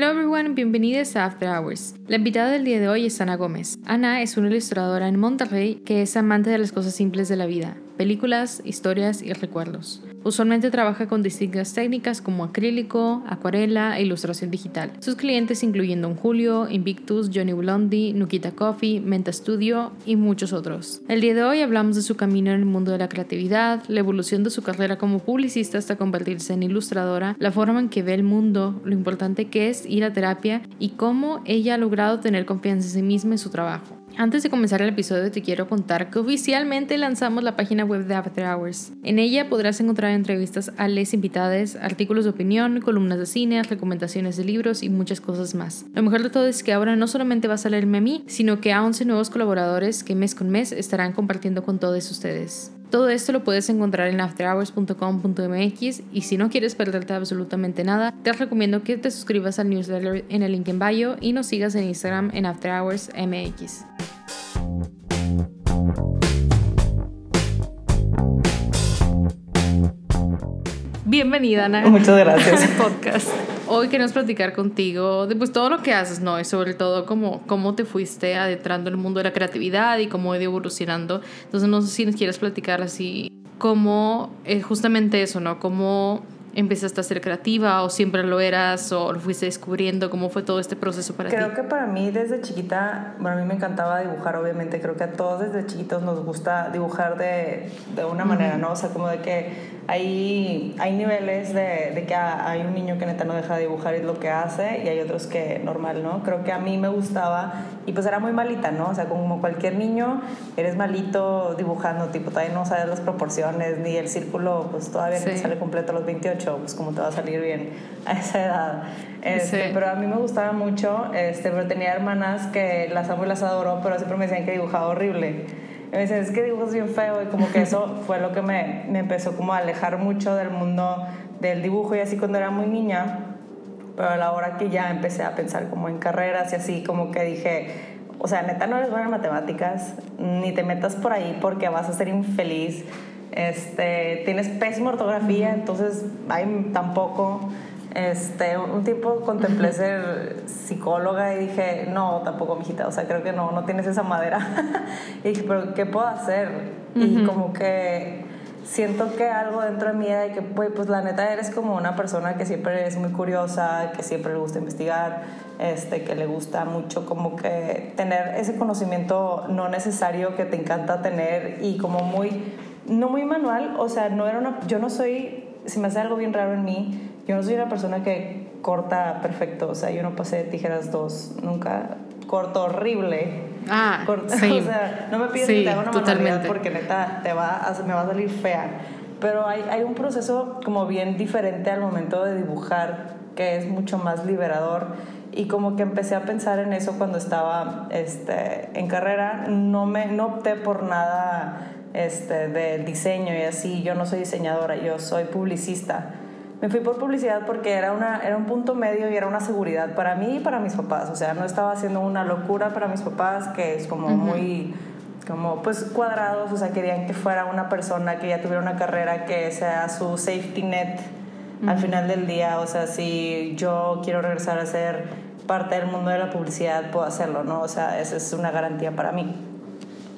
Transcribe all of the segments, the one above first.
Hello everyone, bienvenidos a After Hours. La invitada del día de hoy es Ana Gómez. Ana es una ilustradora en Monterrey que es amante de las cosas simples de la vida, películas, historias y recuerdos. Usualmente trabaja con distintas técnicas como acrílico, acuarela e ilustración digital. Sus clientes incluyen Don Julio, Invictus, Johnny Blondie, Nukita Coffee, Menta Studio y muchos otros. El día de hoy hablamos de su camino en el mundo de la creatividad, la evolución de su carrera como publicista hasta convertirse en ilustradora, la forma en que ve el mundo, lo importante que es ir a terapia y cómo ella ha logrado tener confianza en sí misma en su trabajo. Antes de comenzar el episodio te quiero contar que oficialmente lanzamos la página web de After Hours. En ella podrás encontrar entrevistas a les invitadas, artículos de opinión, columnas de cine, recomendaciones de libros y muchas cosas más. Lo mejor de todo es que ahora no solamente vas a leerme a mí, sino que a 11 nuevos colaboradores que mes con mes estarán compartiendo con todos ustedes. Todo esto lo puedes encontrar en afterhours.com.mx y si no quieres perderte absolutamente nada, te recomiendo que te suscribas al newsletter en el link en bio y nos sigas en Instagram en afterhoursmx. Bienvenida, Ana. Muchas gracias. Al podcast. Hoy queremos platicar contigo de pues, todo lo que haces, ¿no? Y sobre todo cómo, cómo te fuiste adentrando en el mundo de la creatividad y cómo ha ido evolucionando. Entonces, no sé si nos quieres platicar así cómo, eh, justamente eso, ¿no? Cómo empezaste a ser creativa o siempre lo eras o lo fuiste descubriendo? ¿Cómo fue todo este proceso para creo ti? Creo que para mí desde chiquita, bueno, a mí me encantaba dibujar, obviamente. Creo que a todos desde chiquitos nos gusta dibujar de, de una manera, ¿no? O sea, como de que hay, hay niveles de, de, que hay un niño que neta no deja de dibujar y es lo que hace y hay otros que normal, ¿no? Creo que a mí me gustaba y pues era muy malita, ¿no? O sea, como cualquier niño, eres malito dibujando, tipo, todavía no sabes las proporciones ni el círculo, pues todavía no te sale completo a los 28, pues como te va a salir bien a esa edad. Este, Pero a mí me gustaba mucho, este, pero tenía hermanas que las amo y las adoro, pero siempre me decían que dibujaba horrible. Me dicen, es que dibujas bien feo y como que eso fue lo que me, me, empezó como a alejar mucho del mundo del dibujo. Y así cuando era muy niña, pero a la hora que ya empecé a pensar como en carreras y así, como que dije, o sea, neta no eres buena en matemáticas, ni te metas por ahí porque vas a ser infeliz, este, tienes pésima ortografía, entonces ahí tampoco. Este, un tiempo contemplé ser psicóloga y dije, no, tampoco, mijita, o sea, creo que no, no tienes esa madera. y dije, pero ¿qué puedo hacer? Y como que siento que algo dentro de mí de que, pues la neta eres como una persona que siempre es muy curiosa, que siempre le gusta investigar, este, que le gusta mucho como que tener ese conocimiento no necesario que te encanta tener y como muy, no muy manual, o sea, no era una, yo no soy, si me hace algo bien raro en mí, yo no soy una persona que corta perfecto, o sea, yo no pasé tijeras dos, nunca corto horrible. Ah, sí. O sea, no me pides que te haga una totalmente. porque neta te va a, me va a salir fea. Pero hay, hay un proceso como bien diferente al momento de dibujar que es mucho más liberador y como que empecé a pensar en eso cuando estaba este, en carrera. No, me, no opté por nada este, de diseño y así. Yo no soy diseñadora, yo soy publicista. Me fui por publicidad porque era, una, era un punto medio y era una seguridad para mí y para mis papás. O sea, no estaba haciendo una locura para mis papás, que es como muy como pues cuadrados, o sea, querían que fuera una persona que ya tuviera una carrera que sea su safety net al final del día, o sea, si yo quiero regresar a ser parte del mundo de la publicidad, puedo hacerlo, ¿no? O sea, esa es una garantía para mí.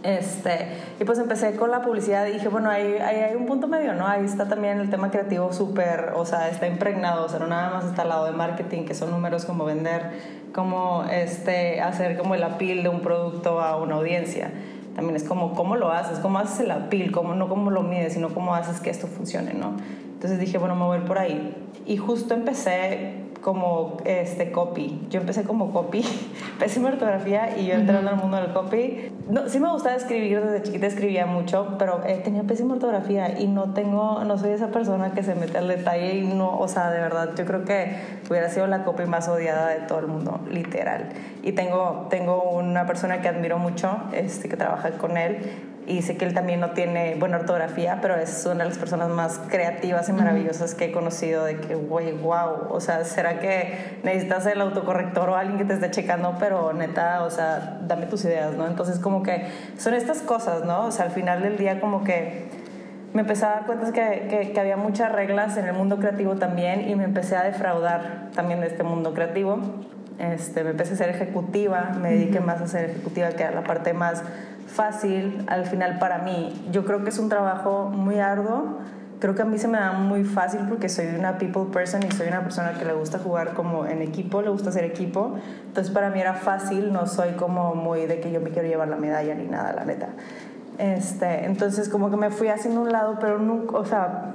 Este, y pues empecé con la publicidad y dije, bueno, ahí, hay un punto medio, ¿no? Ahí está también el tema creativo súper, o sea, está impregnado, o sea, no nada más está al lado de marketing, que son números como vender, como este, hacer como el appeal de un producto a una audiencia. También es como cómo lo haces, cómo haces el appeal, cómo, no cómo lo mides, sino cómo haces que esto funcione, ¿no? Entonces dije, bueno, me voy por ahí. Y justo empecé como este copy. Yo empecé como copy, pésima ortografía y yo entrando al mundo del copy. No, sí me gustaba escribir, desde chiquita escribía mucho, pero eh, tenía pésima ortografía y no tengo, no soy esa persona que se mete al detalle y no, o sea, de verdad, yo creo que hubiera sido la copy más odiada de todo el mundo, literal. Y tengo, tengo una persona que admiro mucho, este, que trabaja con él y sé que él también no tiene buena ortografía, pero es una de las personas más creativas y maravillosas que he conocido de que, güey, wow, o sea, ¿será que necesitas el autocorrector o alguien que te esté checando? Pero neta, o sea, dame tus ideas, ¿no? Entonces como que son estas cosas, ¿no? O sea, al final del día como que me empecé a dar cuenta que, que, había muchas reglas en el mundo creativo también y me empecé a defraudar también de este mundo creativo. Este, me empecé a ser ejecutiva, me dediqué más a ser ejecutiva, que era la parte más fácil al final para mí. Yo creo que es un trabajo muy arduo. Creo que a mí se me da muy fácil porque soy una people person y soy una persona que le gusta jugar como en equipo, le gusta hacer equipo. Entonces para mí era fácil, no soy como muy de que yo me quiero llevar la medalla ni nada, la neta. Este, entonces como que me fui haciendo un lado, pero nunca, o sea,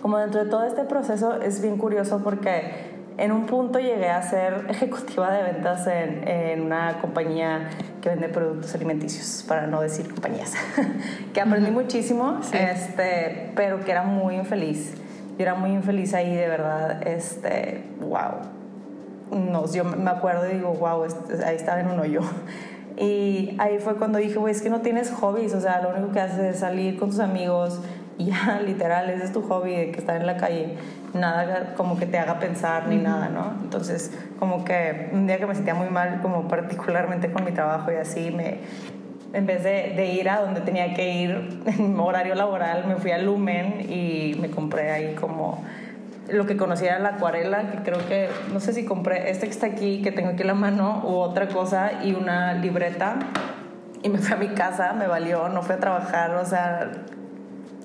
como dentro de todo este proceso es bien curioso porque en un punto llegué a ser ejecutiva de ventas en, en una compañía que vende productos alimenticios, para no decir compañías, que aprendí muchísimo, este, pero que era muy infeliz. Yo era muy infeliz ahí, de verdad, este, wow. No, yo me acuerdo y digo, wow, ahí estaba en un hoyo. Y ahí fue cuando dije, güey, es que no tienes hobbies, o sea, lo único que haces es salir con tus amigos y ya, literal, ese es tu hobby de que estar en la calle. Nada como que te haga pensar ni nada, ¿no? Entonces, como que un día que me sentía muy mal, como particularmente con mi trabajo y así, me, en vez de, de, ir a donde tenía que ir en horario laboral, me fui a Lumen y me compré ahí como lo que conocía era la acuarela, que creo que, no sé si compré este que está aquí, que tengo aquí en la mano, u otra cosa, y una libreta. Y me fui a mi casa, me valió, no fui a trabajar, o sea,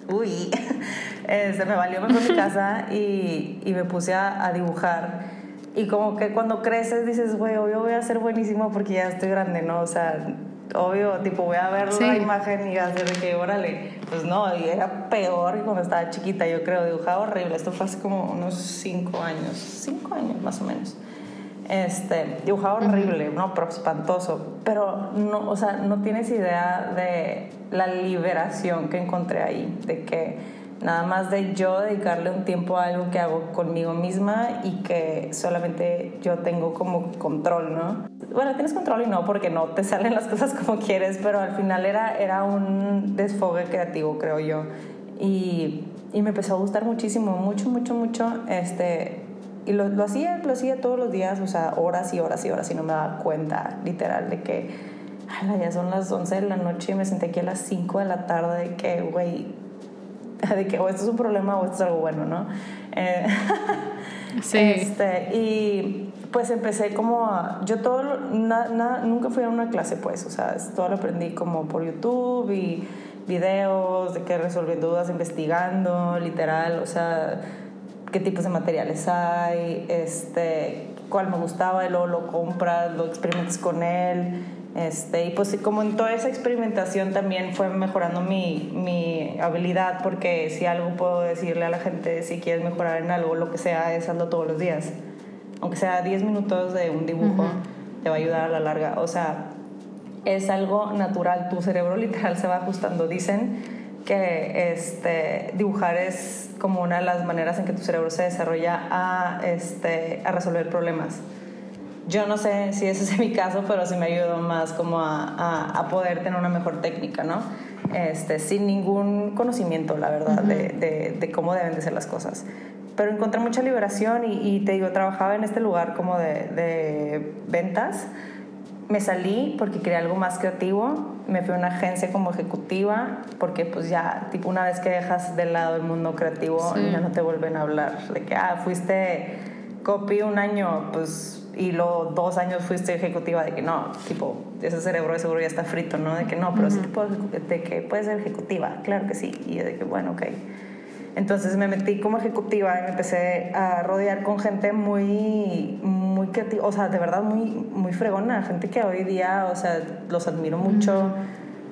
uy, este, me valió, me fui a mi casa y, y me puse a, a, dibujar. Y como que cuando creces dices, güey, yo voy a ser buenísimo porque ya estoy grande, ¿no? O sea, obvio, tipo, voy a ver la imagen y hacer de que, órale, pues no, y era peor que cuando estaba chiquita, yo creo, dibujaba horrible, esto fue hace como unos cinco años, cinco años más o menos. Este, dibujaba horrible, ¿no? Pero espantoso, pero no, o sea, no tienes idea de la liberación que encontré ahí, de que nada más de yo dedicarle un tiempo a algo que hago conmigo misma y que solamente yo tengo como control, ¿no? Bueno, tienes control y no porque no te salen las cosas como quieres, pero al final era, era un desfogue creativo, creo yo. Y, y me empezó a gustar muchísimo, mucho, mucho, mucho. Este, y lo, lo, hacía, lo hacía todos los días, o sea, horas y horas y horas y no me daba cuenta, literal, de que ya son las 11 de la noche y me senté aquí a las 5 de la tarde de que, güey, de que o esto es un problema o esto es algo bueno, ¿no? Eh, sí. Este, y pues empecé como a, yo todo, nunca fui a una clase pues, o sea, todo lo aprendí como por YouTube y videos de que resolviendo dudas, investigando, literal, o sea, qué tipos de materiales hay, este, cuál me gustaba y luego lo compras, lo experimentas con él este, y pues como en toda esa experimentación también fue mejorando mi, mi, habilidad, porque si algo puedo decirle a la gente, si quieres mejorar en algo, lo que sea, es hazlo todos los días. Aunque sea 10 minutos de un dibujo, te va a ayudar a la larga. O sea, es algo natural, tu cerebro literal se va ajustando. Dicen que este, dibujar es como una de las maneras en que tu cerebro se desarrolla a, este, a resolver problemas yo no sé si ese es mi caso, pero sí me ayudó más como a, a, poder tener una mejor técnica, ¿no? Este, sin ningún conocimiento, la verdad, de, de, de, cómo deben de ser las cosas. Pero encontré mucha liberación y, y te digo, trabajaba en este lugar como de, de ventas. Me salí porque quería algo más creativo. Me fui a una agencia como ejecutiva porque pues ya, tipo, una vez que dejas de lado el mundo creativo, ya no te vuelven a hablar de que, ah, fuiste copy un año, pues y luego dos años fuiste ejecutiva de que no, tipo, ese cerebro de seguro ya está frito, ¿no? De que no, pero sí puedo, de que puedes ser ejecutiva, claro que sí. Y de que, bueno, ok. Entonces me metí como ejecutiva y me empecé a rodear con gente muy, muy creativa, o sea, de verdad muy, muy fregona, gente que hoy día, o sea, los admiro mucho.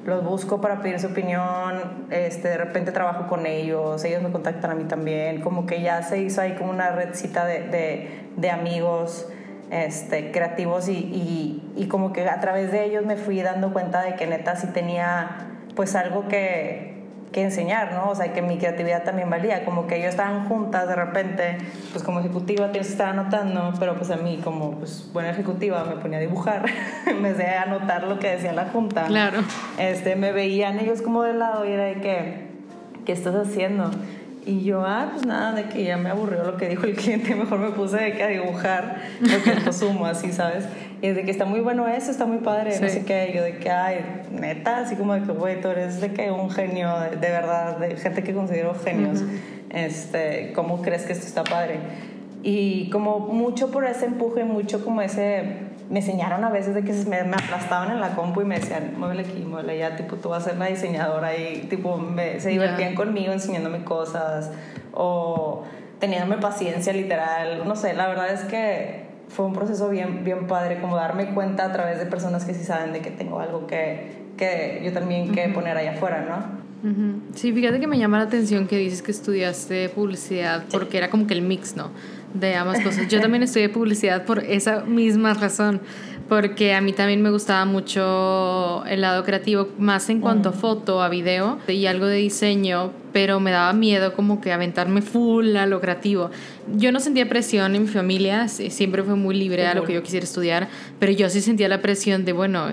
Los busco para pedir su opinión, este, de repente trabajo con ellos, ellos me contactan a mí también, como que ya se hizo ahí como una redcita de, de, de amigos este, creativos y, y, como que a través de ellos me fui dando cuenta de que neta sí tenía pues algo que, que enseñar, ¿no? O sea, que mi creatividad también valía, como que ellos estaban juntas de repente, pues como ejecutiva tienes que estar anotando, pero pues a mí como pues buena ejecutiva me ponía a dibujar, me vez anotar lo que decía la junta. Claro. Este, me veían ellos como de lado y era de que, ¿qué estás haciendo? Y yo, ah, pues nada, de que ya me aburrió lo que dijo el cliente, mejor me puse de que a dibujar lo que consumo, así, ¿sabes? Y de que está muy bueno eso, está muy padre, no sé qué. Yo de que, ay, neta, así como de que, güey, tú eres de que un genio, de, verdad, de gente que considero genios. este, ¿Cómo crees que esto está padre? Y como mucho por ese empuje, mucho como ese me enseñaron a veces de que me, me, aplastaban en la compu y me decían, muévele aquí, muévele allá, tipo, tú vas a ser la diseñadora y tipo, me, se divertían conmigo enseñándome cosas o teniéndome paciencia literal, no sé, la verdad es que fue un proceso bien, bien padre, como darme cuenta a través de personas que sí saben de que tengo algo que, que yo también que poner allá afuera, ¿no? Sí, fíjate que me llama la atención que dices que estudiaste publicidad porque era como que el mix, ¿no? De ambas cosas. Yo también estudié publicidad por esa misma razón, porque a mí también me gustaba mucho el lado creativo, más en cuanto a foto, a video y algo de diseño, pero me daba miedo como que aventarme full a lo creativo. Yo no sentía presión en mi familia, siempre fue muy libre a lo que yo quisiera estudiar, pero yo sí sentía la presión de, bueno,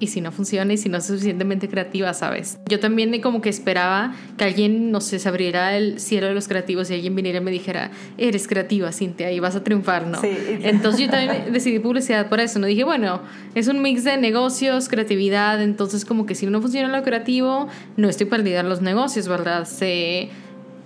y si no funciona y si no es suficientemente creativa, ¿sabes? Yo también como que esperaba que alguien, no sé, se abriera el cielo de los creativos y alguien viniera y me dijera, eres creativa, Cintia, y vas a triunfar, ¿no? Sí. Entonces yo también decidí publicidad por eso, ¿no? Dije, bueno, es un mix de negocios, creatividad, entonces como que si no funciona lo creativo, no estoy perdida en los negocios, ¿verdad? Se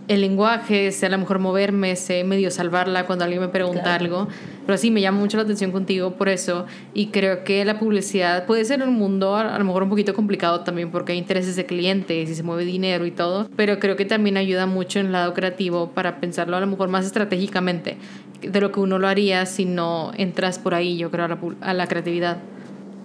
el lenguaje, sé a lo mejor moverme, sé medio salvarla cuando alguien me pregunta algo. Pero sí, me llama mucho la atención contigo por eso. Y creo que la publicidad puede ser un mundo a, lo mejor un poquito complicado también porque hay intereses de clientes y se mueve dinero y todo. Pero creo que también ayuda mucho en el lado creativo para pensarlo a lo mejor más estratégicamente de lo que uno lo haría si no entras por ahí, yo creo, a la, a la creatividad.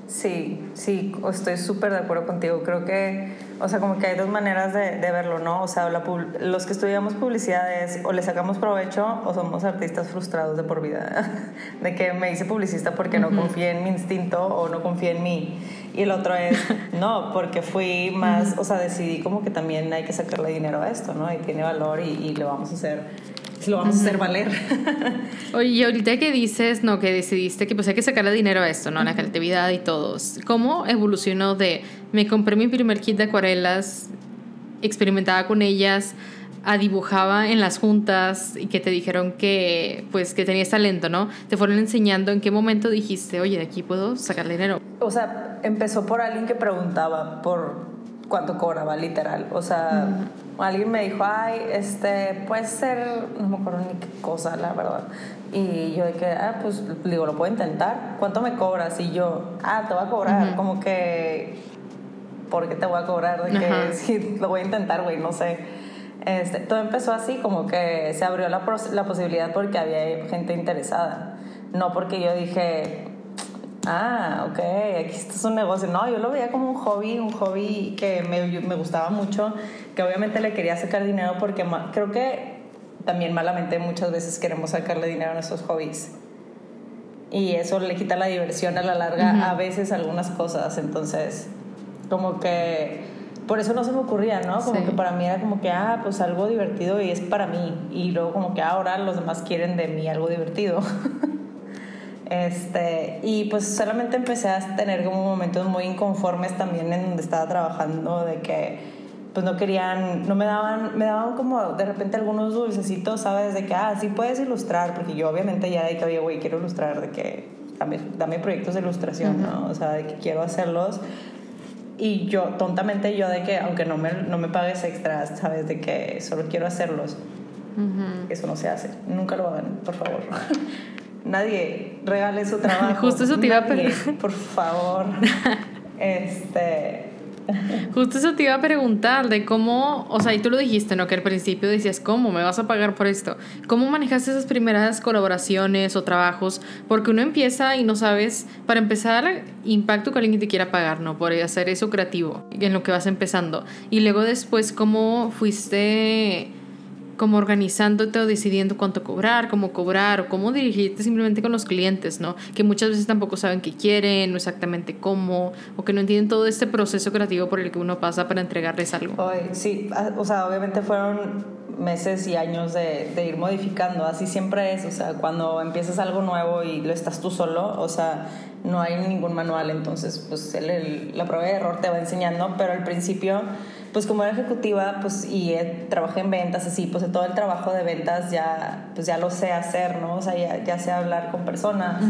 Sí, sí, estoy súper de acuerdo contigo. Creo que, o sea, como que hay dos maneras de, de verlo, ¿no? O sea, los que estudiamos publicidades o le sacamos provecho o somos artistas frustrados de por vida. de que me hice publicista porque no confié en mi instinto o no confié en mí. Y el otro es, no, porque fui más, o sea, decidí como que también hay que sacarle dinero a esto, ¿no? Y tiene valor y, y lo vamos a hacer lo vamos a hacer valer. Oye, y ahorita que dices, no, que decidiste que pues hay que sacarle dinero a esto, ¿no? A la creatividad y todos. ¿Cómo evolucionó de me compré mi primer kit de acuarelas, experimentaba con ellas, a dibujaba en las juntas y que te dijeron que pues que tenías talento, ¿no? Te fueron enseñando en qué momento dijiste, oye, de aquí puedo sacar dinero. O sea, empezó por alguien que preguntaba por cuánto cobraba, literal. O sea, alguien me dijo, ay, este, puede ser, no me acuerdo ni qué cosa, la verdad. Y yo dije, ah, pues digo, lo puedo intentar. ¿Cuánto me cobras? Y yo, ah, te voy a cobrar. Como que, ¿por qué te voy a cobrar? De que sí, lo voy a intentar, güey, no sé. Este, todo empezó así, como que se abrió la, la posibilidad porque había gente interesada. No porque yo dije, ah, ok, aquí está es un negocio. No, yo lo veía como un hobby, un hobby que me, me gustaba mucho, que obviamente le quería sacar dinero porque creo que también malamente muchas veces queremos sacarle dinero a nuestros hobbies. Y eso le quita la diversión a la larga a veces algunas cosas. Entonces, como que por eso no se me ocurría, ¿no? Como que para mí era como que, ah, pues algo divertido y es para mí. Y luego como que ahora los demás quieren de mí algo divertido. Este, y pues solamente empecé a tener como momentos muy inconformes también en donde estaba trabajando, de que pues no querían, no me daban, me daban como de repente algunos dulcecitos, ¿sabes? De que, ah, sí puedes ilustrar, porque yo obviamente ya de que, oye, güey, quiero ilustrar, de que dame, dame proyectos de ilustración, ¿no? O sea, de que quiero hacerlos. Y yo, tontamente yo de que, aunque no me, no me pagues extras, ¿sabes? De que solo quiero hacerlos. Eso no se hace. Nunca lo hagan, por favor. nadie regale su trabajo. Justo eso te iba a Por favor. este. Justo eso te iba a preguntar de cómo, o sea, y tú lo dijiste, ¿no? Que al principio decías, ¿cómo me vas a pagar por esto? ¿Cómo manejaste esas primeras colaboraciones o trabajos? Porque uno empieza y no sabes, para empezar, impacto que alguien te quiera pagar, ¿no? Por hacer eso creativo en lo que vas empezando. Y luego después, ¿cómo fuiste como organizándote o decidiendo cuánto cobrar, cómo cobrar o cómo dirigirte simplemente con los clientes, ¿no? Que muchas veces tampoco saben qué quieren, no exactamente cómo, o que no entienden todo este proceso creativo por el que uno pasa para entregarles algo. sí, ah, o sea, obviamente fueron meses y años de, de, ir modificando, así siempre es, o sea, cuando empiezas algo nuevo y lo estás tú solo, o sea, no hay ningún manual, entonces pues el, la prueba de error te va enseñando, pero al principio pues como era ejecutiva, pues y trabajé en ventas, así, pues todo el trabajo de ventas ya, pues ya lo sé hacer, ¿no? O sea, ya, ya sé hablar con personas,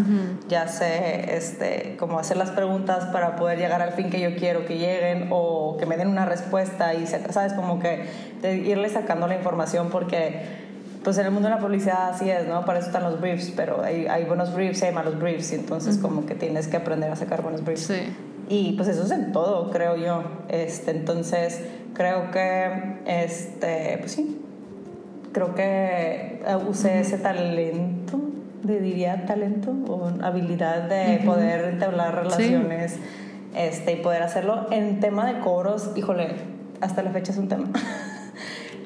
ya sé, este, como hacer las preguntas para poder llegar al fin que yo quiero que lleguen o que me den una respuesta y, ¿sabes? Como que de irle sacando la información porque pues en el mundo de la publicidad así es, ¿no? Para eso están los briefs, pero hay, hay buenos briefs y hay malos briefs, y entonces como que tienes que aprender a sacar buenos briefs. Sí. Y pues eso es en todo, creo yo. Este, entonces, creo que, este, pues sí, creo que eh, usé ese talento, de, diría talento o habilidad de poder entablar relaciones este, y poder hacerlo en tema de coros, híjole, hasta la fecha es un tema.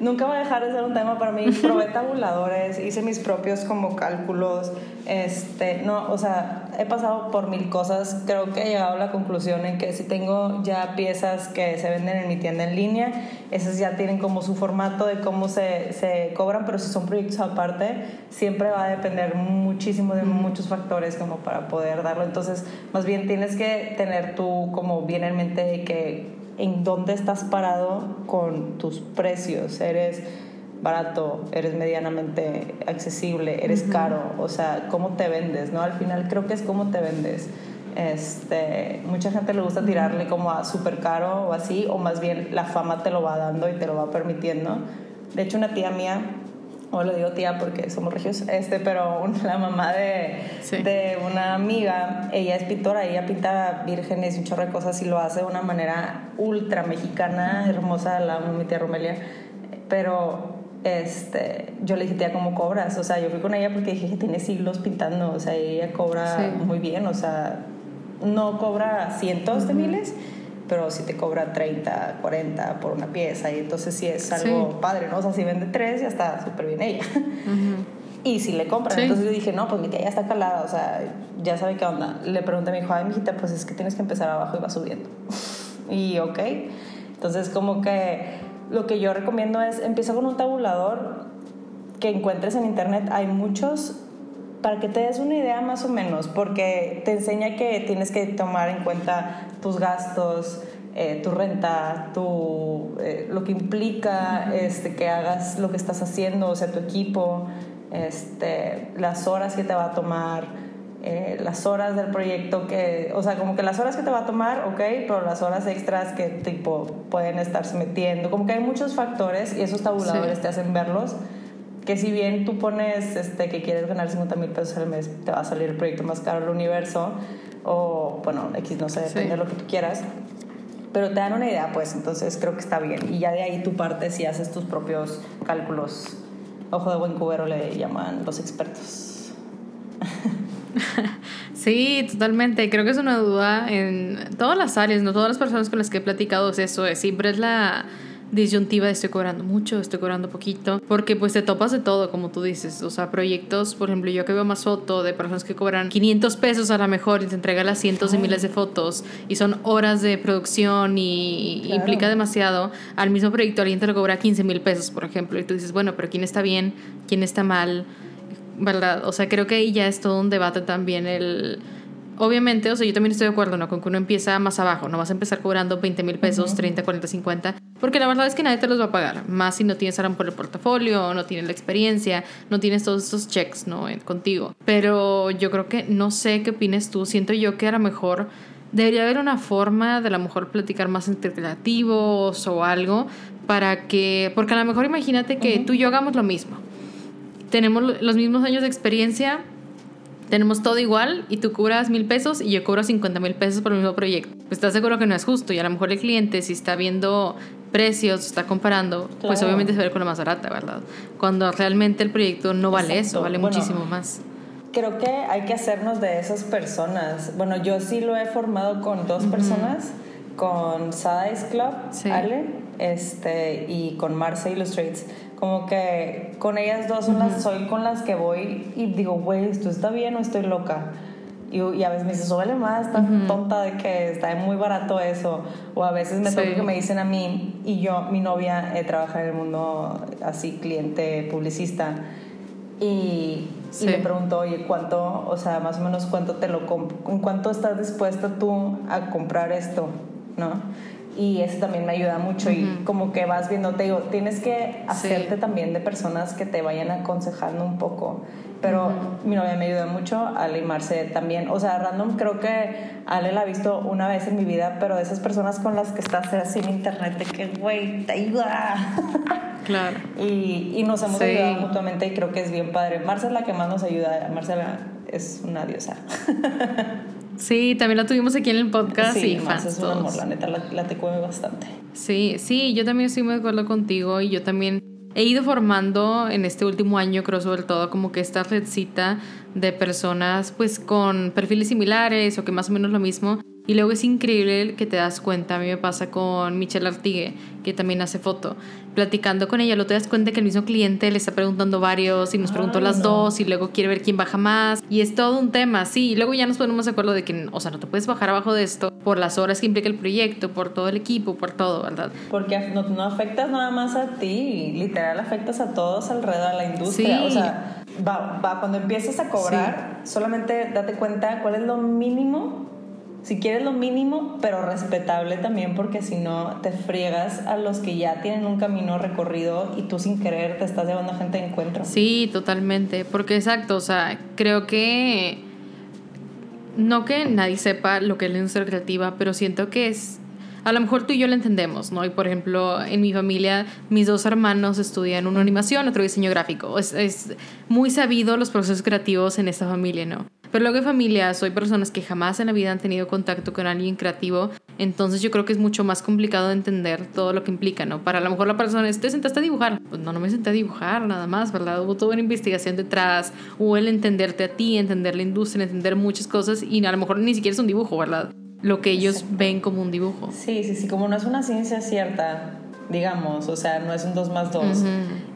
nunca va a dejar de ser un tema para mí. Probé tabuladores, hice mis propios como cálculos, este, no, o sea, he pasado por mil cosas. Creo que he llegado a la conclusión en que si tengo ya piezas que se venden en mi tienda en línea, esas ya tienen como su formato de cómo se, se cobran, pero si son proyectos aparte, siempre va a depender muchísimo de muchos factores como para poder darlo. Entonces, más bien tienes que tener tú como bien en mente que en dónde estás parado con tus precios. Eres barato, eres medianamente accesible, eres caro, o sea, cómo te vendes, ¿no? Al final creo que es cómo te vendes. Este, mucha gente le gusta tirarle como a súper caro o así, o más bien la fama te lo va dando y te lo va permitiendo. De hecho, una tía mía o lo digo tía porque somos regios, este, pero la mamá de, de, una amiga, ella es pintora, ella pinta vírgenes y un chorro de cosas y lo hace de una manera ultra mexicana, hermosa, la mi tía Romelia, pero este, yo le dije, tía, ¿cómo cobras? O sea, yo fui con ella porque dije que tiene siglos pintando, o sea, ella cobra muy bien, o sea, no cobra cientos de miles, pero si te cobra 30, 40 por una pieza, y entonces sí es algo padre, ¿no? O sea, si vende tres, ya está súper bien ella. Y si le compran, entonces yo dije, no, pues mi tía ya está calada, o sea, ya sabe qué onda. Le pregunté a mi hijo, ay, mijita, pues es que tienes que empezar abajo y va subiendo. y ok, entonces como que lo que yo recomiendo es, empieza con un tabulador que encuentres en internet, hay muchos para que te des una idea más o menos, porque te enseña que tienes que tomar en cuenta tus gastos, eh, tu renta, tu, eh, lo que implica este, que hagas lo que estás haciendo, o sea, tu equipo, este, las horas que te va a tomar, eh, las horas del proyecto que, o sea, como que las horas que te va a tomar, ok, pero las horas extras que tipo pueden estarse metiendo, como que hay muchos factores y esos tabuladores te hacen verlos que si bien tú pones este, que quieres ganar 50 mil pesos al mes, te va a salir el proyecto más caro del universo, o bueno, X no sé, depende de lo que tú quieras, pero te dan una idea, pues entonces creo que está bien. Y ya de ahí tú partes y haces tus propios cálculos. Ojo de buen cubero le llaman los expertos. Sí, totalmente. Creo que es una duda en todas las áreas, no todas las personas con las que he platicado es eso, es, siempre es la disyuntiva de estoy cobrando mucho, estoy cobrando poquito, porque pues te topas de todo, como tú dices, o sea, proyectos, por ejemplo, yo que veo más foto de personas que cobran 500 pesos a lo mejor y te entrega las cientos de miles de fotos y son horas de producción y implica demasiado, al mismo proyecto alguien te lo cobra 15 mil pesos, por ejemplo, y tú dices, bueno, pero ¿quién está bien? ¿Quién está mal? ¿Verdad? O sea, creo que ahí ya es todo un debate también el obviamente, o sea, yo también estoy de acuerdo, ¿no? Con que uno empieza más abajo, no vas a empezar cobrando 20 mil pesos, 30, 40, 50, porque la verdad es que nadie te los va a pagar, más si no tienes ahora por el portafolio, no tienes la experiencia, no tienes todos esos checks, ¿no? contigo. Pero yo creo que, no sé qué opines tú, siento yo que a lo mejor debería haber una forma de a lo mejor platicar más entre creativos o algo para que, porque a lo mejor imagínate que tú y yo hagamos lo mismo. Tenemos los mismos años de experiencia, tenemos todo igual y tú cobras mil pesos y yo cobro 50 mil pesos por el mismo proyecto. Pues estás seguro que no es justo y a lo mejor el cliente si está viendo precios, está comparando, pues obviamente se va a ver con la más barata, ¿verdad? Cuando realmente el proyecto no vale eso, vale muchísimo más. Creo que hay que hacernos de esas personas. Bueno, yo sí lo he formado con dos personas, con Size Club, Ale, este, y con Marce Illustrates como que con ellas dos son las, soy con las que voy y digo, güey, ¿esto está bien o estoy loca? Y, y, a veces me dice, súbele más, está tonta de que está muy barato eso. O a veces me toca que me dicen a mí, y yo, mi novia, eh, trabaja en el mundo así, cliente, publicista. Y, y me pregunto, oye, ¿cuánto, o sea, más o menos cuánto te lo compro? ¿En cuánto estás dispuesta tú a comprar esto? ¿No? Y eso también me ayuda mucho y como que vas viendo, te digo, tienes que hacerte también de personas que te vayan aconsejando un poco. Pero mi novia me ayuda mucho, a limarse también. O sea, random creo que Ale la ha visto una vez en mi vida, pero de esas personas con las que estás así en internet, de que, güey, te ayuda. Claro. y, y nos hemos ayudado mutuamente y creo que es bien padre. Marcela es la que más nos ayuda. Marcela es una diosa. Sí, también la tuvimos aquí en el podcast sí, y fans es un amor, la neta, la, te come bastante. Sí, sí, yo también estoy muy de acuerdo contigo y yo también he ido formando en este último año, creo sobre todo, como que esta redcita de personas pues con perfiles similares o que más o menos lo mismo y luego es increíble que te das cuenta, a mí me pasa con Michelle Artigue, que también hace foto. Platicando con ella, lo te das cuenta que el mismo cliente le está preguntando varios y nos preguntó las dos y luego quiere ver quién baja más. Y es todo un tema, sí. Y luego ya nos ponemos de acuerdo de que, o sea, no te puedes bajar abajo de esto por las horas que implica el proyecto, por todo el equipo, por todo, ¿verdad? Porque no, no afectas nada más a ti, literal afectas a todos alrededor de la industria. O sea, va, va, cuando empiezas a cobrar, solamente date cuenta cuál es lo mínimo si quieres lo mínimo, pero respetable también, porque si no te friegas a los que ya tienen un camino recorrido y tú sin querer te estás llevando a gente de encuentro. Sí, totalmente, porque exacto, o sea, creo que no que nadie sepa lo que es la industria creativa, pero siento que es a lo mejor tú y yo lo entendemos, ¿no? Y por ejemplo, en mi familia, mis dos hermanos estudian una animación, otro diseño gráfico. Es, es muy sabido los procesos creativos en esta familia, ¿no? Pero luego de familia soy personas que jamás en la vida han tenido contacto con alguien creativo, entonces yo creo que es mucho más complicado de entender todo lo que implica, ¿no? Para a lo mejor la persona, ¿te sentaste a dibujar? Pues no, no me senté a dibujar nada más, ¿verdad? Hubo toda una investigación detrás, hubo el entenderte a ti, entender la industria, entender muchas cosas y a lo mejor ni siquiera es un dibujo, ¿verdad? Lo que ellos ven como un dibujo. Sí, sí, sí, como no es una ciencia cierta, digamos, o sea, no es un 2 más 2.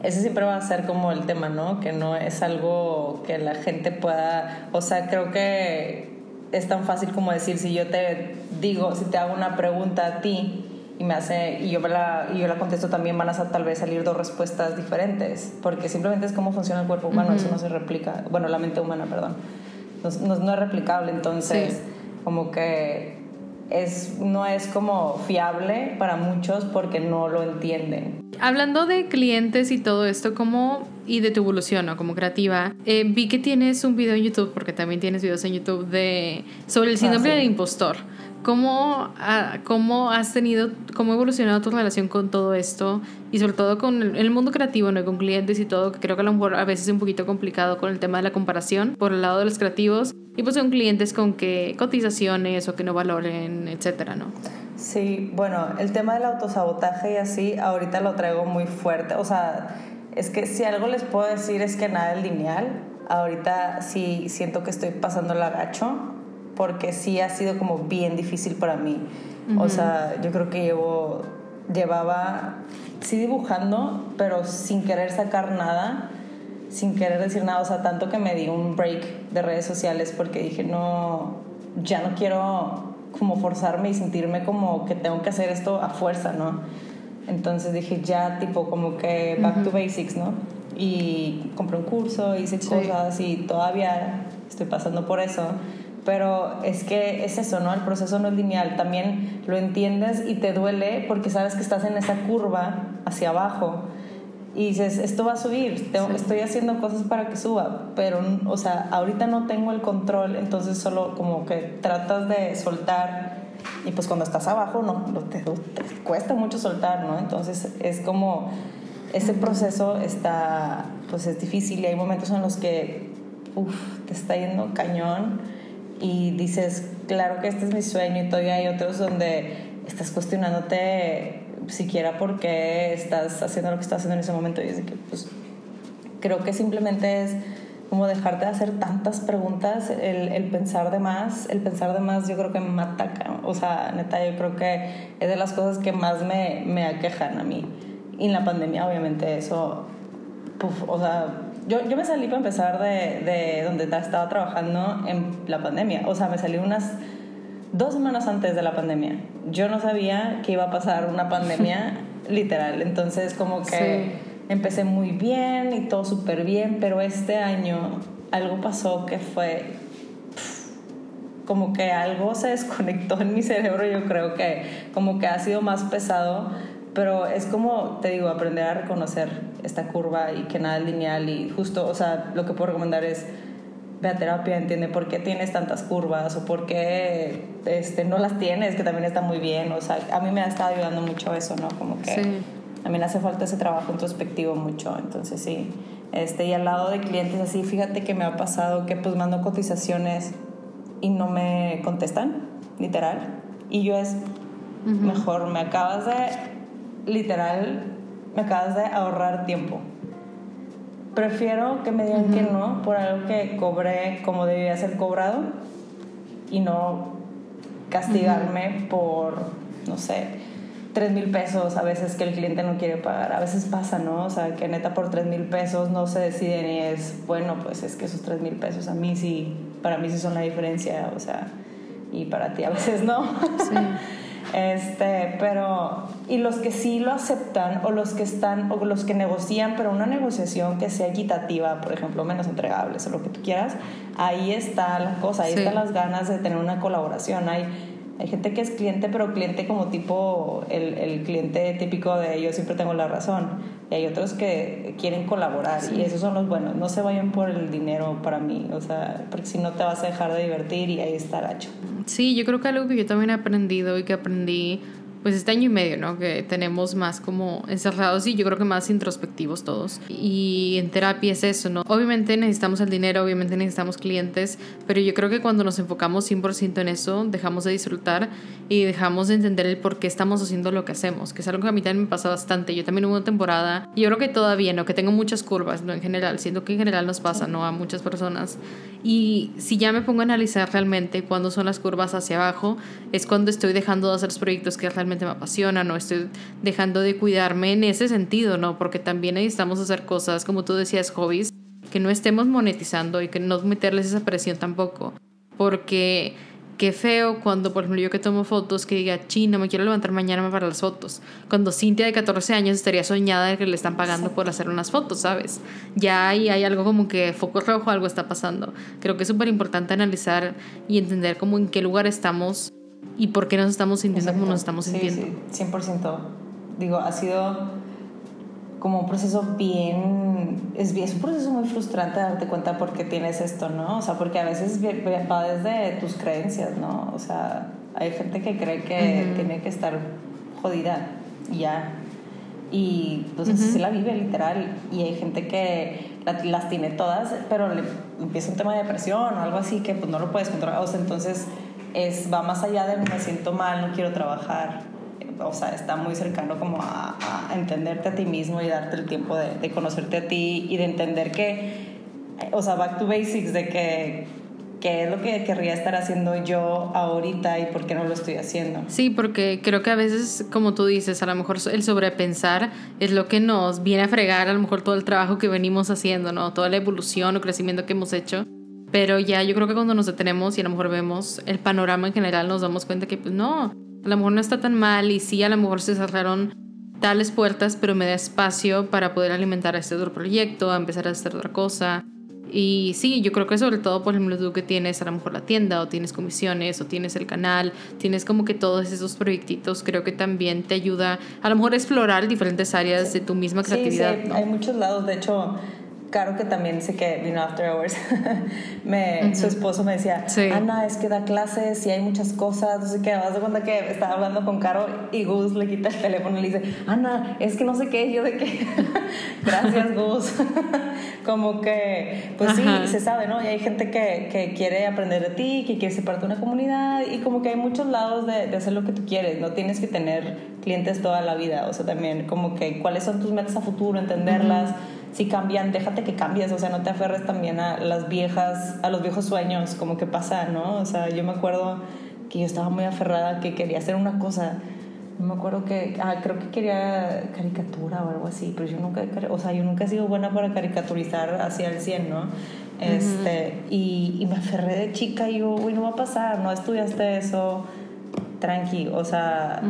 Ese siempre va a ser como el tema, ¿no? Que no es algo que la gente pueda, o sea, creo que es tan fácil como decir, si yo te digo, si te hago una pregunta a ti y me hace y yo la y yo la contesto también van a tal vez salir dos respuestas diferentes, porque simplemente es cómo funciona el cuerpo humano, eso no se replica, bueno, la mente humana, perdón. No, no, es replicable, entonces como que es, no es como fiable para muchos porque no lo entienden. Hablando de clientes y todo esto, ¿cómo y de tu evolución ¿no? como creativa, eh, vi que tienes un video en YouTube, porque también tienes videos en YouTube, de, sobre el ah, síndrome del impostor. ¿Cómo, ¿Cómo has tenido, cómo ha evolucionado tu relación con todo esto y sobre todo con el, mundo creativo, ¿no? con clientes y todo, que creo que a lo mejor a veces es un poquito complicado con el tema de la comparación por el lado de los creativos y pues son clientes con que cotizaciones o que no valoren, etcétera, ¿no? Sí, bueno, el tema del autosabotaje y así, ahorita lo traigo muy fuerte, o sea, es que si algo les puedo decir es que nada es lineal, ahorita sí siento que estoy pasando el agacho porque sí ha sido como bien difícil para mí. O sea, yo creo que llevo, llevaba, sí dibujando, pero sin querer sacar nada, sin querer decir nada. O sea, tanto que me di un break de redes sociales porque dije, no, ya no quiero como forzarme y sentirme como que tengo que hacer esto a fuerza, ¿no? Entonces dije, ya tipo como que back to basics, ¿no? Y compré un curso, hice cosas y todavía estoy pasando por eso pero es que es eso, ¿no? El proceso no es lineal, también lo entiendes y te duele porque sabes que estás en esa curva hacia abajo y dices, esto va a subir, estoy haciendo cosas para que suba, pero, o sea, ahorita no tengo el control, entonces solo como que tratas de soltar y pues cuando estás abajo, no, te, te cuesta mucho soltar, ¿no? Entonces es como, ese proceso está, pues es difícil y hay momentos en los que, uff, te está yendo cañón y dices, claro que este es mi sueño y todavía hay otros donde estás cuestionándote siquiera por qué estás haciendo lo que estás haciendo en ese momento y es que pues creo que simplemente es como dejarte de hacer tantas preguntas, el, el, pensar de más, el pensar de más yo creo que me mata, o sea, neta, yo creo que es de las cosas que más me, me aquejan a mí. Y en la pandemia, obviamente, eso, o sea, yo, yo me salí para empezar de, de donde estaba trabajando en la pandemia. O sea, me salí unas dos semanas antes de la pandemia. Yo no sabía que iba a pasar una pandemia literal. Entonces, como que empecé muy bien y todo súper bien, pero este año algo pasó que fue como que algo se desconectó en mi cerebro, yo creo que como que ha sido más pesado, pero es como, te digo, aprender a reconocer esta curva y que nada es lineal y justo, o sea, lo que puedo recomendar es ve a terapia, entiende por qué tienes tantas curvas o por qué este, no las tienes, que también está muy bien. O sea, a mí me ha estado ayudando mucho eso, ¿no? Como que a mí me hace falta ese trabajo introspectivo mucho. Entonces, sí. Este, y al lado de clientes así, fíjate que me ha pasado que pues mando cotizaciones y no me contestan, literal. Y yo es, mejor, me acabas de, literal, me acabas de ahorrar tiempo prefiero que me digan que no por algo que cobré como debía ser cobrado y no castigarme por, no sé, tres mil pesos a veces que el cliente no quiere pagar. A veces pasa, ¿no? O sea, que neta por tres mil pesos no se deciden y es, bueno, pues es que esos tres mil pesos a mí sí, para mí sí son la diferencia, o sea, y para ti a veces no. Sí. Este, pero, y los que sí lo aceptan o los que están, o los que negocian, pero una negociación que sea equitativa, por ejemplo, menos entregables o lo que tú quieras, ahí está la cosa, ahí están las ganas de tener una colaboración. Hay, hay gente que es cliente, pero cliente como tipo el, el cliente típico de yo siempre tengo la razón. Y hay otros que quieren colaborar y esos son los buenos. No se vayan por el dinero para mí, o sea, porque si no te vas a dejar de divertir y ahí está gacho. Sí, yo creo que algo que yo también he aprendido y que aprendí pues este año y medio, ¿no? Que tenemos más como encerrados y yo creo que más introspectivos todos. Y en terapia es eso, ¿no? Obviamente necesitamos el dinero, obviamente necesitamos clientes, pero yo creo que cuando nos enfocamos 100% en eso, dejamos de disfrutar y dejamos de entender el por qué estamos haciendo lo que hacemos, que es algo que a mí también me pasa bastante. Yo también hubo una temporada, y yo creo que todavía, ¿no? Que tengo muchas curvas, ¿no? En general, siento que en general nos pasa, ¿no? A muchas personas. Y si ya me pongo a analizar realmente cuándo son las curvas hacia abajo, es cuando estoy dejando de hacer los proyectos que realmente me apasiona, no estoy dejando de cuidarme en ese sentido, ¿no? Porque también necesitamos hacer cosas, como tú decías, hobbies, que no estemos monetizando y que no meterles esa presión tampoco. Porque qué feo cuando, por ejemplo, yo que tomo fotos, que diga, chino, me quiero levantar mañana para las fotos. Cuando Cintia de 14 años estaría soñada de que le están pagando por hacer unas fotos, ¿sabes? Ya ahí hay algo como que foco rojo, algo está pasando. Creo que es súper importante analizar y entender como en qué lugar estamos y por qué nos estamos sintiendo como nos estamos sintiendo. Sí, 100%. Digo, ha sido como un proceso bien es, es un proceso muy frustrante darte cuenta por qué tienes esto, ¿no? O sea, porque a veces va desde tus creencias, ¿no? O sea, hay gente que cree que tiene que estar jodida y ya. Y pues así se la vive literal. Y hay gente que las tiene todas, pero le empieza un tema de depresión o algo así que pues no lo puedes controlar. O sea, entonces es, va más allá de me siento mal, no quiero trabajar. O sea, está muy cercano como a, entenderte a ti mismo y darte el tiempo de, de, conocerte a ti y de entender que, o sea, back to basics, de que qué es lo que querría estar haciendo yo ahorita y por qué no lo estoy haciendo. Sí, porque creo que a veces, como tú dices, a lo mejor el sobrepensar es lo que nos viene a fregar a lo mejor todo el trabajo que venimos haciendo, ¿no? Toda la evolución o crecimiento que hemos hecho. Pero ya yo creo que cuando nos detenemos y a lo mejor vemos el panorama en general, nos damos cuenta que pues no, a lo mejor no está tan mal y sí, a lo mejor se cerraron tales puertas, pero me da espacio para poder alimentar a este otro proyecto, a empezar a hacer otra cosa. Y sí, yo creo que sobre todo, por ejemplo, tú que tienes a lo mejor la tienda o tienes comisiones o tienes el canal, tienes como que todos esos proyectitos, creo que también te ayuda a lo mejor a explorar diferentes áreas de tu misma creatividad. Sí, sí, hay muchos lados, de hecho Caro, que también sé que vino After Hours, me, su esposo me decía, Ana, es que da clases y hay muchas cosas, no sé qué, vas de cuenta que estaba hablando con Caro y Gus le quita el teléfono y le dice, Ana, es que no sé qué, yo de qué, gracias Gus. como que, pues sí, se sabe, ¿no? Y hay gente que, que, quiere aprender de ti, que quiere ser parte de una comunidad y como que hay muchos lados de, de hacer lo que tú quieres, no tienes que tener clientes toda la vida, o sea, también como que cuáles son tus metas a futuro, entenderlas si cambian, déjate que cambies, o sea, no te aferres también a las viejas, a los viejos sueños, como que pasa, ¿no? O sea, yo me acuerdo que yo estaba muy aferrada, que quería hacer una cosa, no me acuerdo que, ah, creo que quería caricatura o algo así, pero yo nunca, o sea, yo nunca he sido buena para caricaturizar hacia el 100, ¿no? Este, y, y, me aferré de chica y yo, uy, no va a pasar, no estudiaste eso, tranqui, o sea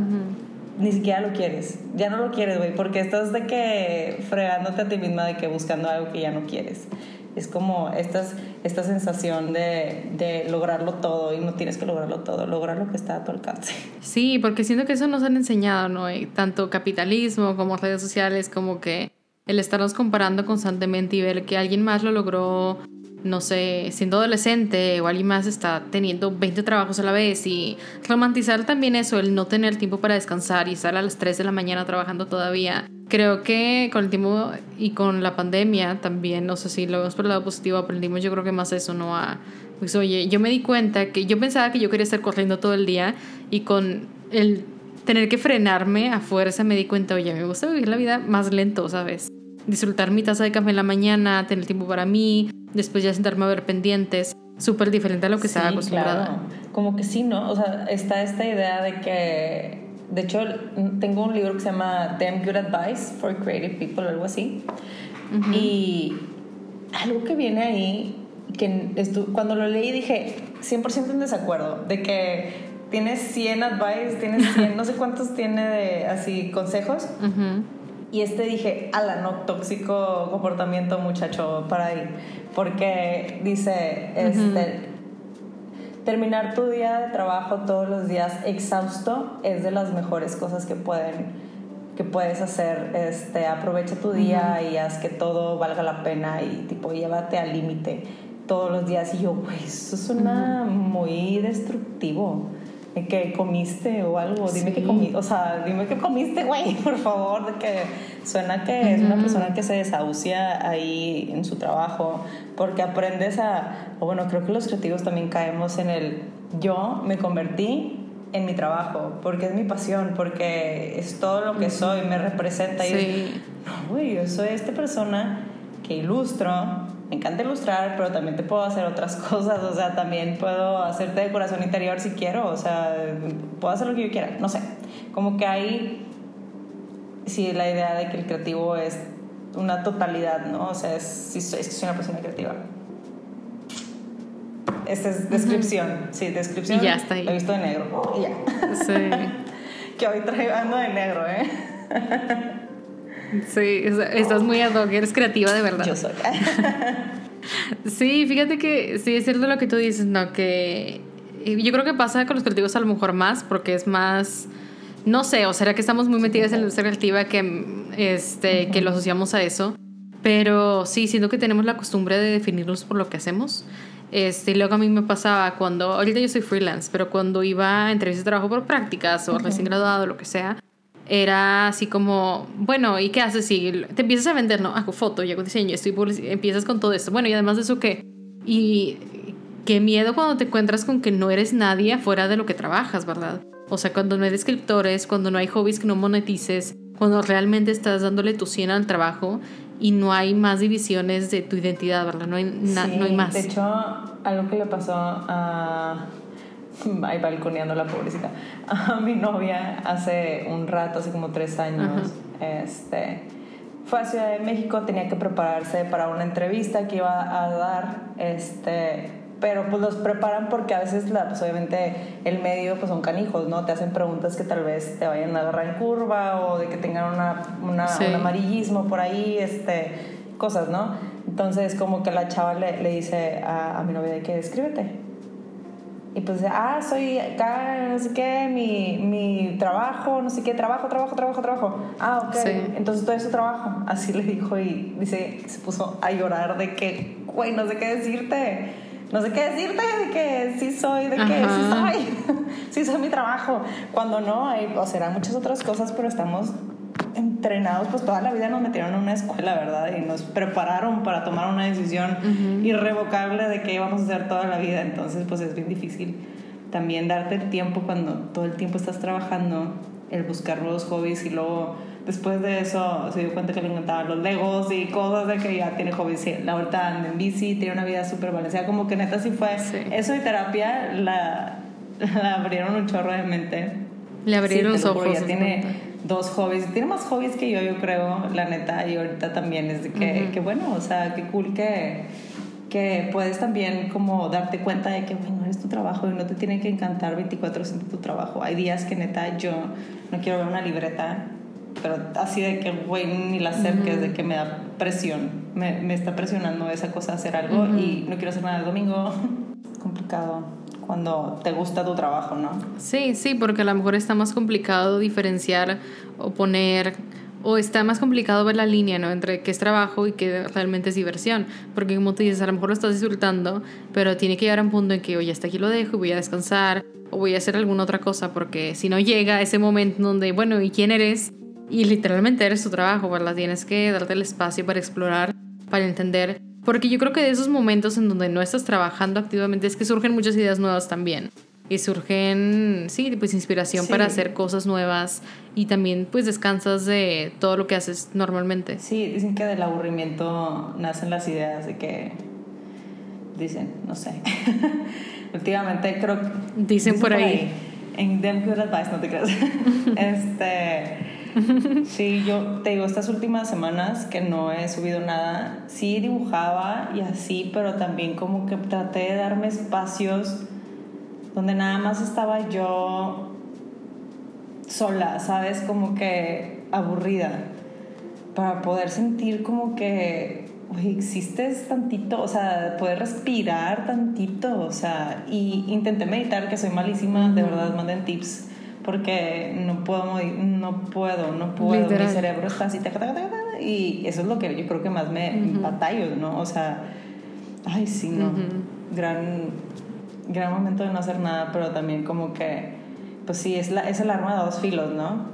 ni siquiera lo quieres. Ya no lo quieres, güey, porque estás de que fregándote a ti misma de que buscando algo que ya no quieres. Es como esta, esta sensación de, de, lograrlo todo y no tienes que lograrlo todo, lograr lo que está a tu alcance. Sí, porque siento que eso nos han enseñado, ¿no? Tanto capitalismo como redes sociales, como que el estarnos comparando constantemente y ver que alguien más lo logró no sé, siendo adolescente o alguien más está teniendo 20 trabajos a la vez y romantizar también eso, el no tener tiempo para descansar y estar a las 3 de la mañana trabajando todavía. Creo que con el tiempo y con la pandemia también, no sé si lo vemos por el lado positivo, aprendimos yo creo que más eso, ¿no? A, pues oye, yo me di cuenta que yo pensaba que yo quería estar corriendo todo el día y con el tener que frenarme a fuerza me di cuenta, oye, me gusta vivir la vida más lento, ¿sabes? Disfrutar mi taza de café en la mañana, tener tiempo para mí, después ya sentarme a ver pendientes, súper diferente a lo que estaba acostumbrada. Claro. Como que sí, ¿no? O sea, está esta idea de que, de hecho, tengo un libro que se llama Damn Good Advice for Creative People algo así. Y algo que viene ahí, que cuando lo leí dije 100% en desacuerdo, de que tienes 100 advice, tienes 100, no sé cuántos tiene de así consejos. Y este dije, ala, no, tóxico comportamiento, muchacho, para ahí. Porque dice, este, terminar tu día de trabajo todos los días exhausto es de las mejores cosas que pueden que puedes hacer, este, aprovecha tu día y haz que todo valga la pena y tipo llévate al límite todos los días y yo, pues eso suena muy destructivo que comiste o algo, dime que comiste, o sea, dime que comiste, güey, por favor, de que suena que es una persona que se desahucia ahí en su trabajo, porque aprendes a, o bueno, creo que los creativos también caemos en el, yo me convertí en mi trabajo, porque es mi pasión, porque es todo lo que soy, me representa y no, güey, yo soy esta persona que ilustro, me encanta ilustrar, pero también te puedo hacer otras cosas, o sea, también puedo hacerte decoración interior si quiero, o sea, puedo hacer lo que yo quiera, no sé, como que hay, sí, la idea de que el creativo es una totalidad, ¿no? O sea, es, es que soy una persona creativa. Esta es descripción, sí, descripción. Y ya está ahí. Lo he visto de negro, y ya. Sí. que hoy traigo de negro, ¿eh? Sí, estás muy ad hoc, eres creativa de verdad. Yo soy. sí, fíjate que sí es cierto lo que tú dices, ¿no? Que yo creo que pasa con los creativos a lo mejor más, porque es más, no sé, o será que estamos muy metidas en la industria creativa que, este, que lo asociamos a eso. Pero sí, siento que tenemos la costumbre de definirnos por lo que hacemos. Este, y luego a mí me pasaba cuando, ahorita yo soy freelance, pero cuando iba a entrevistas de trabajo por prácticas o recién graduado, lo que sea, era así como, bueno, ¿y qué haces si te empiezas a vender? No, hago foto y hago diseño, estoy empiezas con todo esto. Bueno, y además de eso, ¿qué? Y qué miedo cuando te encuentras con que no eres nadie afuera de lo que trabajas, ¿verdad? O sea, cuando no hay descriptores, cuando no hay hobbies que no monetices, cuando realmente estás dándole tu 100 al trabajo y no hay más divisiones de tu identidad, ¿verdad? No hay, no hay más. De hecho, algo que le pasó a ahí balconeando la pobrecita, a mi novia hace un rato, hace como tres años, este, fue a Ciudad de México, tenía que prepararse para una entrevista que iba a dar, este, pero pues los preparan porque a veces, la, pues obviamente, el medio pues son canijos, ¿no? Te hacen preguntas que tal vez te vayan a agarrar en curva o de que tengan una, una un amarillismo por ahí, este, cosas, ¿no? Entonces como que la chava le, le dice a, a mi novia de que escríbete y pues, ah, soy acá, no sé qué, mi, mi trabajo, no sé qué, trabajo, trabajo, trabajo, trabajo. Ah, ok. Entonces todo eso trabajo. Así le dijo y dice, se puso a llorar de que, güey, no sé qué decirte. No sé qué decirte de que sí soy, de que sí soy. sí soy mi trabajo. Cuando no, hay, o serán muchas otras cosas, pero estamos entrenados, pues toda la vida nos metieron en una escuela, ¿verdad? Y nos prepararon para tomar una decisión irrevocable de qué íbamos a hacer toda la vida. Entonces, pues es bien difícil también darte el tiempo cuando todo el tiempo estás trabajando, el buscar nuevos hobbies y luego después de eso se dio cuenta que le encantaban los legos y cosas de que ya tiene hobbies. La ahorita anda en bici, tiene una vida súper balanceada, como que neta sí fue. Eso de terapia la, la abrieron un chorro de mente. Le abrieron los ojos. Ya tiene dos hobbies. Tiene más hobbies que yo, yo creo, la neta. Y ahorita también es de que, que bueno, o sea, qué cool que, que puedes también como darte cuenta de que, bueno, es tu trabajo y no te tiene que encantar 24 horas tu trabajo. Hay días que neta yo no quiero ver una libreta pero así de que, güey, ni la acerques, de que me da presión, me, me, está presionando esa cosa hacer algo y no quiero hacer nada el domingo. complicado cuando te gusta tu trabajo, ¿no? Sí, sí, porque a lo mejor está más complicado diferenciar o poner o está más complicado ver la línea, ¿no? Entre qué es trabajo y qué realmente es diversión. Porque como tú dices, a lo mejor lo estás disfrutando, pero tiene que llegar a un punto en que, oye, hasta aquí lo dejo y voy a descansar o voy a hacer alguna otra cosa, porque si no llega ese momento donde, bueno, ¿y quién eres? Y literalmente eres tu trabajo, ¿verdad? Tienes que darte el espacio para explorar, para entender. Porque yo creo que de esos momentos en donde no estás trabajando activamente es que surgen muchas ideas nuevas también y surgen, sí, pues inspiración para hacer cosas nuevas y también pues descansas de todo lo que haces normalmente. Sí, dicen que del aburrimiento nacen las ideas de que dicen, no sé. Últimamente creo que dicen, por, ahí. En Them Good Advice, no te creas. este Sí, yo te digo, estas últimas semanas que no he subido nada, sí dibujaba y así, pero también como que traté de darme espacios donde nada más estaba yo sola, ¿sabes? Como que aburrida, para poder sentir como que oye, existes tantito, o sea, poder respirar tantito, o sea, y intenté meditar, que soy malísima, de verdad, manden tips, porque no puedo, no puedo, no puedo, mi cerebro está así, y eso es lo que yo creo que más me batallo, ¿no? O sea, ay, sí, no, gran gran momento de no hacer nada, pero también como que, pues sí, es, la, es el arma de dos filos, ¿no?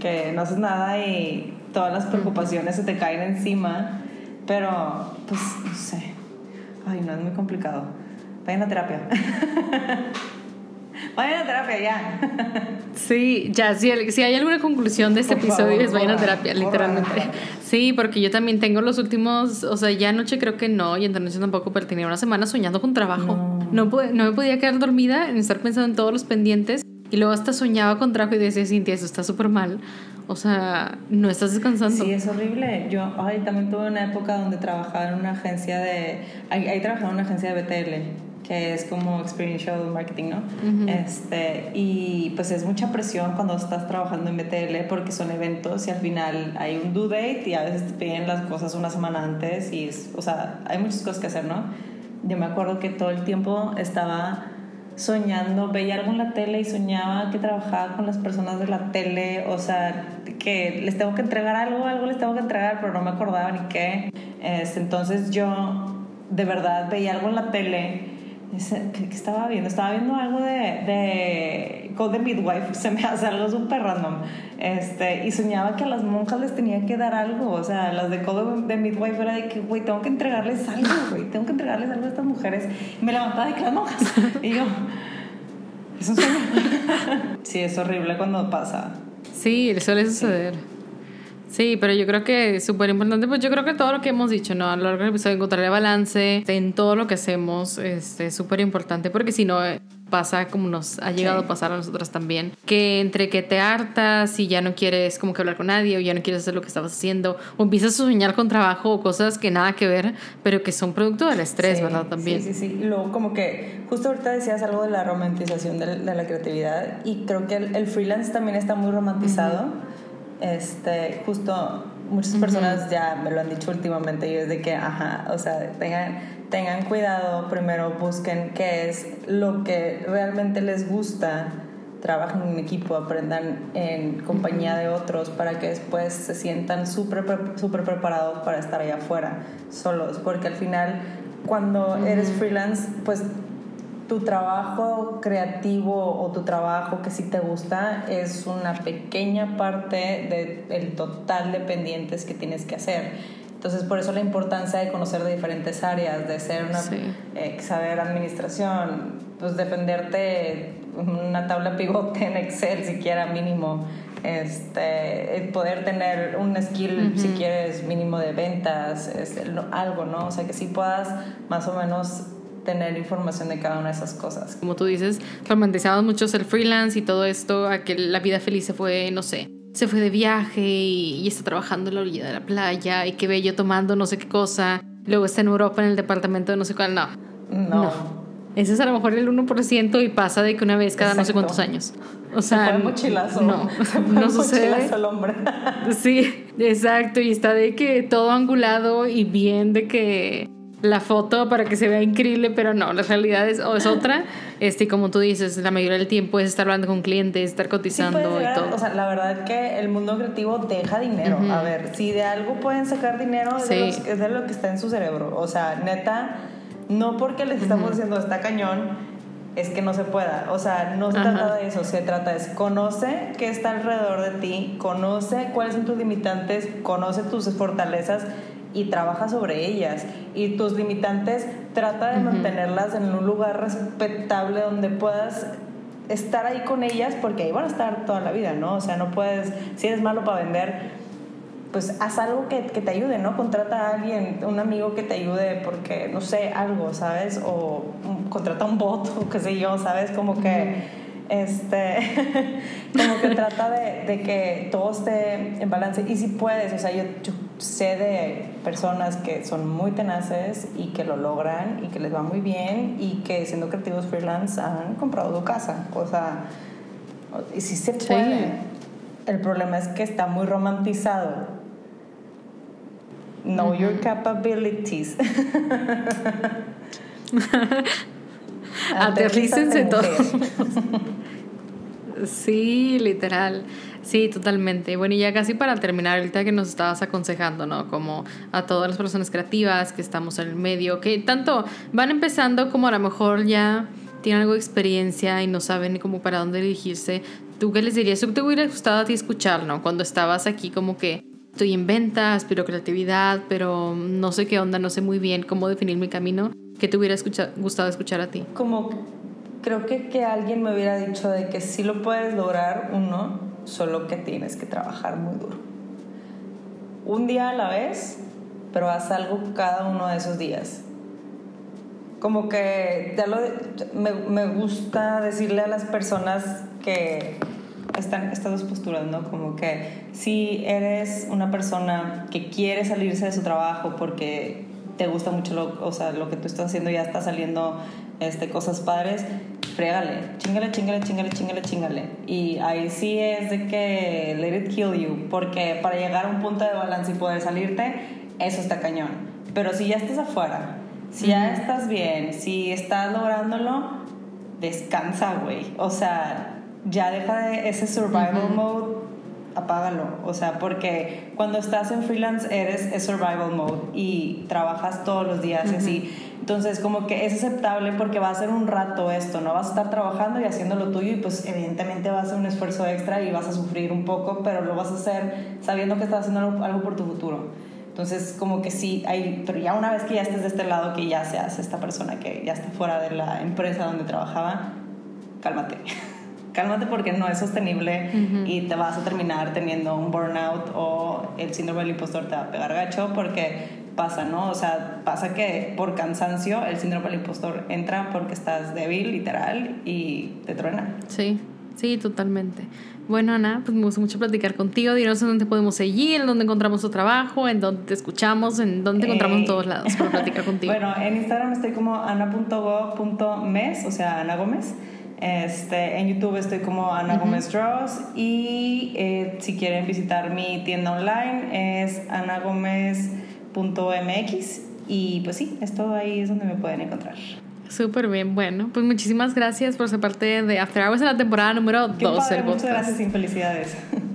Que no haces nada y todas las preocupaciones se te caen encima, pero pues no sé. Ay, no, es muy complicado. Vayan a terapia. vayan a terapia ya. sí, ya, si, si, hay alguna conclusión de este episodio es vayan a terapia, literalmente. Sí, porque yo también tengo los últimos, o sea, ya anoche creo que no, y entonces tampoco, pero tenía una semana soñando con trabajo. No, no, me podía quedar dormida en estar pensando en todos los pendientes. Y luego hasta soñaba con trabajo y decía, Cintia, eso está súper mal. O sea, no estás descansando. Sí, es horrible. Yo ay, también tuve una época donde trabajaba en una agencia de... Ahí, ahí trabajaba en una agencia de BTL que es como experiential marketing, ¿no? este, y pues es mucha presión cuando estás trabajando en BTL porque son eventos y al final hay un due date y a veces te piden las cosas una semana antes y es, o sea, hay muchas cosas que hacer, ¿no? Yo me acuerdo que todo el tiempo estaba soñando, veía algo en la tele y soñaba que trabajaba con las personas de la tele, o sea, que les tengo que entregar algo, algo les tengo que entregar, pero no me acordaba ni qué. Este, entonces yo de verdad veía algo en la tele ¿Qué, estaba viendo? Estaba viendo algo de, de Code Midwife, se me hace algo súper random. Este, y soñaba que a las monjas les tenía que dar algo. O sea, las de Code de Midwife era de que, güey, tengo que entregarles algo, güey, tengo que entregarles algo a estas mujeres. Y me levantaba de que las monjas. Y yo, es un sueño. sí, es horrible cuando pasa. Sí, suele suceder. Sí, pero yo creo que es súper importante, pues yo creo que todo lo que hemos dicho, ¿no? A lo largo del episodio, encontrar el balance en todo lo que hacemos este, es súper importante, porque si no eh, pasa como nos ha llegado a pasar a nosotras también, que entre que te hartas y ya no quieres como que hablar con nadie o ya no quieres hacer lo que estabas haciendo o empiezas a soñar con trabajo o cosas que nada que ver, pero que son producto del estrés, ¿verdad? También. Sí, sí, sí. Luego como que justo ahorita decías algo de la romantización de, la creatividad y creo que el, freelance también está muy romantizado este, justo muchas personas ya me lo han dicho últimamente y es de que, ajá, o sea, tengan, tengan cuidado, primero busquen qué es lo que realmente les gusta, trabajen en equipo, aprendan en compañía de otros para que después se sientan súper super preparados para estar allá afuera, solos, porque al final cuando eres freelance, pues tu trabajo creativo o tu trabajo que sí te gusta es una pequeña parte del total de pendientes que tienes que hacer. Entonces, por eso la importancia de conocer de diferentes áreas, de ser una, eh, saber administración, pues defenderte una tabla pivote en Excel siquiera mínimo, este, poder tener un skill si quieres mínimo de ventas, algo, ¿no? O sea, que sí puedas más o menos tener información de cada una de esas cosas. Como tú dices, romantizamos mucho el freelance y todo esto, a que la vida feliz se fue, no sé, se fue de viaje y, está trabajando en la orilla de la playa y que bello tomando no sé qué cosa. Luego está en Europa en el departamento de no sé cuál. No. No. Ese es a lo mejor el 1% y pasa de que una vez cada no sé cuántos años. O sea, mochilazo. No, no sucede. El hombre. Sí, exacto. Y está de que todo angulado y bien de que la foto para que se vea increíble, pero no, la realidad es, o es otra. Este, como tú dices, la mayoría del tiempo es estar hablando con clientes, estar cotizando y todo. O sea, la verdad es que el mundo creativo deja dinero. A ver, si de algo pueden sacar dinero, es, de lo, que está en su cerebro. O sea, neta, no porque les estamos diciendo está cañón es que no se pueda. O sea, no se trata de eso, se trata de conoce qué está alrededor de ti, conoce cuáles son tus limitantes, conoce tus fortalezas y trabaja sobre ellas. Y tus limitantes trata de mantenerlas en un lugar respetable donde puedas estar ahí con ellas porque ahí van a estar toda la vida, ¿no? O sea, no puedes, si eres malo para vender, pues haz algo que, que, te ayude, ¿no? Contrata a alguien, un amigo que te ayude porque, no sé, algo, ¿sabes? O contrata un bot o qué sé yo, ¿sabes? Como que este, como que trata de, de, que todo esté en balance. Y si puedes, o sea, yo, sé de personas que son muy tenaces y que lo logran y que les va muy bien y que siendo creativos freelance han comprado su casa. O sea, y si se puede. El problema es que está muy romantizado. Know your capabilities. Aterrícense todo. sí, literal. Sí, totalmente. Bueno, y ya casi para terminar, ahorita que nos estabas aconsejando, ¿no? Como a todas las personas creativas que estamos en el medio, que tanto van empezando como a lo mejor ya tienen algo de experiencia y no saben cómo para dónde dirigirse. ¿Tú qué les dirías? ¿Tú te hubiera gustado a ti escuchar, ¿no? Cuando estabas aquí como que estoy en ventas, aspiro creatividad, pero no sé qué onda, no sé muy bien cómo definir mi camino. ¿Qué te hubiera gustado escuchar a ti? Como creo que, que alguien me hubiera dicho de que sí lo puedes lograr, uno, solo que tienes que trabajar muy duro. Un día a la vez, pero haz algo cada uno de esos días. Como que ya lo, me, me gusta decirle a las personas que están estas dos posturas, ¿no? Como que si eres una persona que quiere salirse de su trabajo porque te gusta mucho o sea, lo que tú estás haciendo, ya está saliendo este, cosas padres, frégale, chingale, chingale, chingale, chingale, chingale. Y ahí sí es de que let it kill you, porque para llegar a un punto de balance y poder salirte, eso está cañón. Pero si ya estás afuera, si ya estás bien, si estás lográndolo, descansa, güey. O sea, ya deja de ese survival mode apágalo. O sea, porque cuando estás en freelance eres es survival mode y trabajas todos los días y así. Entonces, como que es aceptable porque va a ser un rato esto, ¿no? Vas a estar trabajando y haciendo lo tuyo y pues evidentemente va a ser un esfuerzo extra y vas a sufrir un poco, pero lo vas a hacer sabiendo que estás haciendo algo, por tu futuro. Entonces, como que sí, hay, pero ya una vez que ya estés de este lado, que ya seas esta persona que ya está fuera de la empresa donde trabajaba, cálmate. cálmate porque no es sostenible y te vas a terminar teniendo un burnout o el síndrome del impostor te va a pegar gacho porque pasa, ¿no? O sea, pasa que por cansancio el síndrome del impostor entra porque estás débil, literal, y te truena. Sí, sí, totalmente. Bueno, Ana, pues me gusta mucho platicar contigo. Dinos en dónde podemos seguir, en dónde encontramos tu trabajo, en dónde te escuchamos, en dónde te encontramos en todos lados para platicar contigo. bueno, en Instagram estoy como ana.go.mes, o sea, Ana Gómez. Este, en YouTube estoy como Ana Gómez Draws y eh, si quieren visitar mi tienda online es anagomez.mx y pues sí, esto ahí es donde me pueden encontrar. Súper bien, bueno, pues muchísimas gracias por ser parte de After Hours en la temporada número 12. Muchas gracias y felicidades.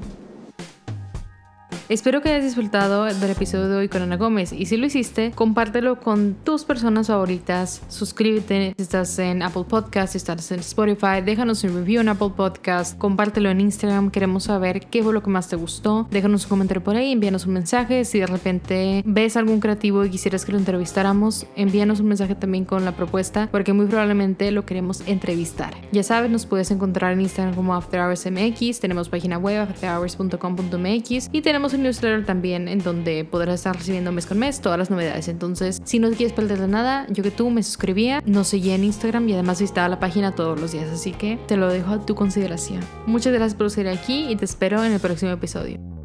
Espero que hayas disfrutado del episodio de hoy con Ana Gómez. Y si lo hiciste, compártelo con tus personas favoritas, suscríbete si estás en Apple Podcast, si estás en Spotify, déjanos un review en Apple Podcast, compártelo en Instagram, queremos saber qué fue lo que más te gustó, déjanos un comentario por ahí, envíanos un mensaje, si de repente ves algún creativo y quisieras que lo entrevistáramos, envíanos un mensaje también con la propuesta porque muy probablemente lo queremos entrevistar. Ya sabes, nos puedes encontrar en Instagram como After Hours MX, tenemos página web afterhours.com.mx y tenemos un newsletter también en donde podrás estar recibiendo mes con mes todas las novedades. Entonces, si no quieres perder nada, yo que tú me suscribía, nos seguía en Instagram y además visitaba la página todos los días. Así que te lo dejo a tu consideración. Muchas gracias por estar aquí y te espero en el próximo episodio.